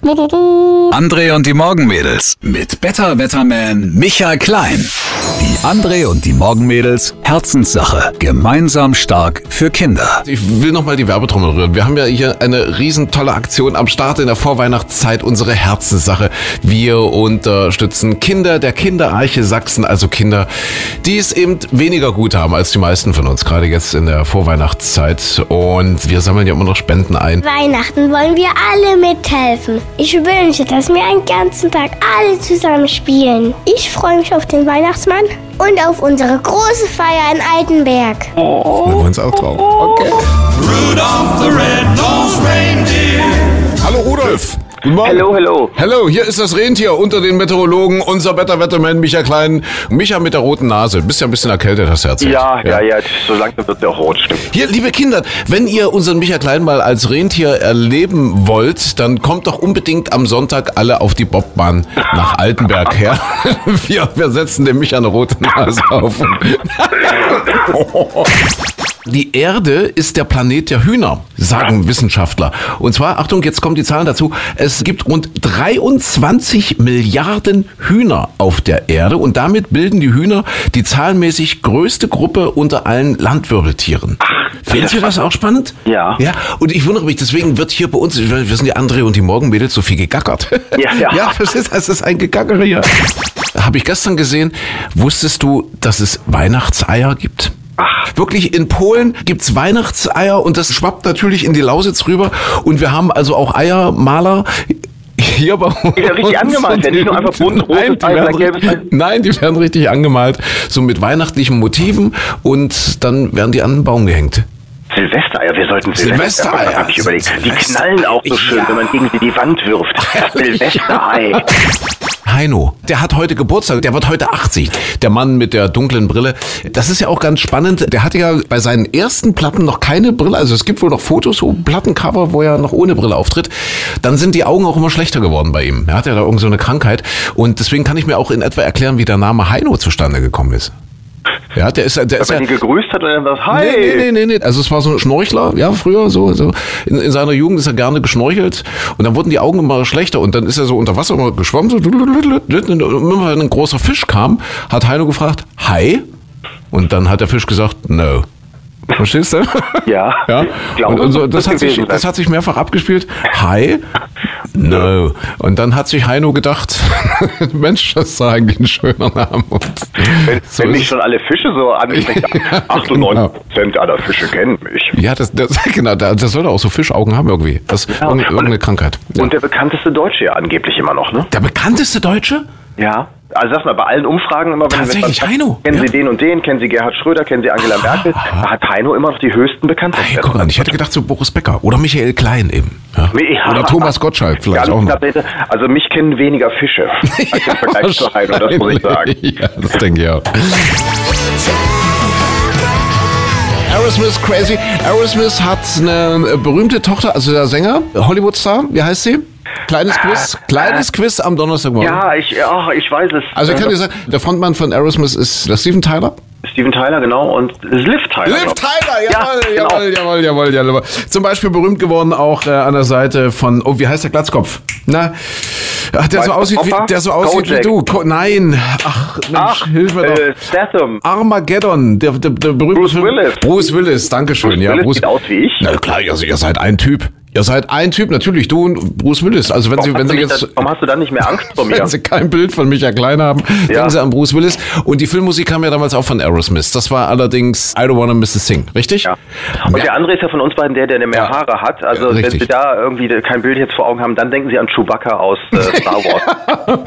André und die Morgenmädels mit Better Wetterman Michael Klein. Die André und die Morgenmädels Herzenssache. Gemeinsam stark für Kinder. Ich will nochmal die Werbetrommel rühren. Wir haben ja hier eine riesen tolle Aktion am Start in der Vorweihnachtszeit, unsere Herzenssache. Wir unterstützen Kinder der Kinderarche Sachsen, also Kinder, die es eben weniger gut haben als die meisten von uns, gerade jetzt in der Vorweihnachtszeit. Und wir sammeln ja immer noch Spenden ein. Weihnachten wollen wir alle mithelfen. Ich wünsche, dass wir einen ganzen Tag alle zusammen spielen. Ich freue mich auf den Weihnachtsmann und auf unsere große Feier in Altenberg. Freuen wir uns auch drauf. Okay. Rudolph the red-nosed Guten Morgen. Hello, hello. Hallo, hier ist das Rentier unter den Meteorologen, unser Wetterwettermann Micha Klein. Micha mit der roten Nase. Bist ja ein bisschen erkältet, hast du erzählt. Ja, ja, ja, so langsam wird der auch rot, stimmt. Hier, liebe Kinder, wenn ihr unseren Micha Klein mal als Rentier erleben wollt, dann kommt doch unbedingt am Sonntag alle auf die Bobbahn nach Altenberg her. Wir, wir setzen dem Micha eine rote Nase auf. Die Erde ist der Planet der Hühner, sagen Wissenschaftler. Und zwar, Achtung, jetzt kommen die Zahlen dazu. Es gibt rund 23 Milliarden Hühner auf der Erde und damit bilden die Hühner die zahlenmäßig größte Gruppe unter allen Landwirbeltieren. Findest du das auch spannend? Ja. Ja, und ich wundere mich, deswegen wird hier bei uns, wir sind die André und die Morgenmädels, so viel gegackert. Ja, ja. Ja, es ist ein Gegackere hier. Habe ich gestern gesehen, wusstest du, dass es Weihnachtseier gibt? Wirklich, in Polen gibt's Weihnachtseier und das schwappt natürlich in die Lausitz rüber. Und wir haben also auch Eiermaler hier bei uns. Ja, richtig angemalt, ja, nicht nur einfach bunt, rotes nein, die Ei oder werden, gelbes Ei. richtig- nein, die werden richtig angemalt, so mit weihnachtlichen Motiven und dann werden die an den Baum gehängt. Silvestereier, wir sollten Silvestereier, Silvestereier. Hab ich überlegt. Die Silvester- knallen auch so schön, Ja. wenn man gegen sie die Wand wirft. Silvesterei. Heino, der hat heute Geburtstag, der wird heute 80. Der Mann mit der dunklen Brille. Das ist ja auch ganz spannend. Der hatte ja bei seinen ersten Platten noch keine Brille. Also es gibt wohl noch Fotos, so Plattencover, wo er noch ohne Brille auftritt. Dann sind die Augen auch immer schlechter geworden bei ihm. Er hat ja da irgend so eine Krankheit. Und deswegen kann ich mir auch in etwa erklären, wie der Name Heino zustande gekommen ist. Ja, der ist, der ist ja, ihn gegrüßt hat, dann sagt, hi. Nee, nee, nee, nee. Also es war so ein Schnorchler, ja, früher so. so. In, in seiner Jugend ist er gerne geschnorchelt und dann wurden die Augen immer schlechter und dann ist er so unter Wasser immer geschwommen. So, und immer wenn ein großer Fisch kam, hat Heino gefragt, hi? Und dann hat der Fisch gesagt, no. Verstehst du? Ja, Ja. glaube, und, und so, das hat sich, das hat sich mehrfach abgespielt. Hi? No. Und dann hat sich Heino gedacht, Mensch, das ist eigentlich ein schöner Name. Wenn, So wenn mich schon alle Fische so ansprechen, Ja, 98 Prozent aller Fische kennen mich. Ja, das, das, genau, der sollte auch so Fischaugen haben irgendwie. Das ist Ja, irgendeine Krankheit. Ja. Und der bekannteste Deutsche ja angeblich immer noch, ne? der bekannteste Deutsche? Ja. Also sag mal, bei allen Umfragen immer, wenn Tatsächlich, wenn- Heino, Kennen ja. Sie den und den, kennen Sie Gerhard Schröder, kennen Sie Angela Merkel, da hat Heino immer noch die höchsten Hey, Bekanntheitswerte. guck an, ich hätte gedacht so Boris Becker oder Michael Klein eben. Ja. Ja. Oder Thomas Gottschalk vielleicht auch noch. Also mich kennen weniger Fische als im Vergleich zu Heino, das muss ich sagen. Ja, das denke ich auch. Aerosmith Crazy. Aerosmith hat eine berühmte Tochter, also der Sänger, Hollywood-Star, wie heißt sie? Kleines Quiz, kleines Quiz am Donnerstagmorgen. Ja, ich, ach, ich weiß es. Also ich kann dir sagen, der Frontmann von Aerosmith ist der Steven Tyler. Steven Tyler, genau, und Liv Tyler. Liv. Tyler, Ja, jawohl, genau. jawohl, jawohl, jawohl, jawohl. Zum Beispiel berühmt geworden auch äh, an der Seite von, oh, wie heißt der Glatzkopf? Na, ach, der so aussieht, wie, der so aussieht wie du. Ko nein, ach, Mensch, Ach, hilf mir doch. äh, Statham. Armageddon, der, der, der berühmte Bruce Film. Willis. Bruce Willis, dankeschön. Bruce ja, Willis Bruce, sieht aus wie ich. Na klar, also ihr seid ein Typ. Ihr seid ein Typ, natürlich du und Bruce Willis. Also wenn Warum, Sie, wenn hast Sie jetzt, das- warum hast du dann nicht mehr Angst vor mir? wenn Sie kein Bild von Micha Klein haben, Ja. denken Sie an Bruce Willis. Und die Filmmusik kam ja damals auch von Aerosmith. Das war allerdings I Don't Wanna Miss a Thing, richtig? Ja. Und der andere ist ja von uns beiden der, der mehr Ja. Haare hat. Also Ja, wenn. Sie da irgendwie kein Bild jetzt vor Augen haben, dann denken Sie an Chewbacca aus äh, Star Wars.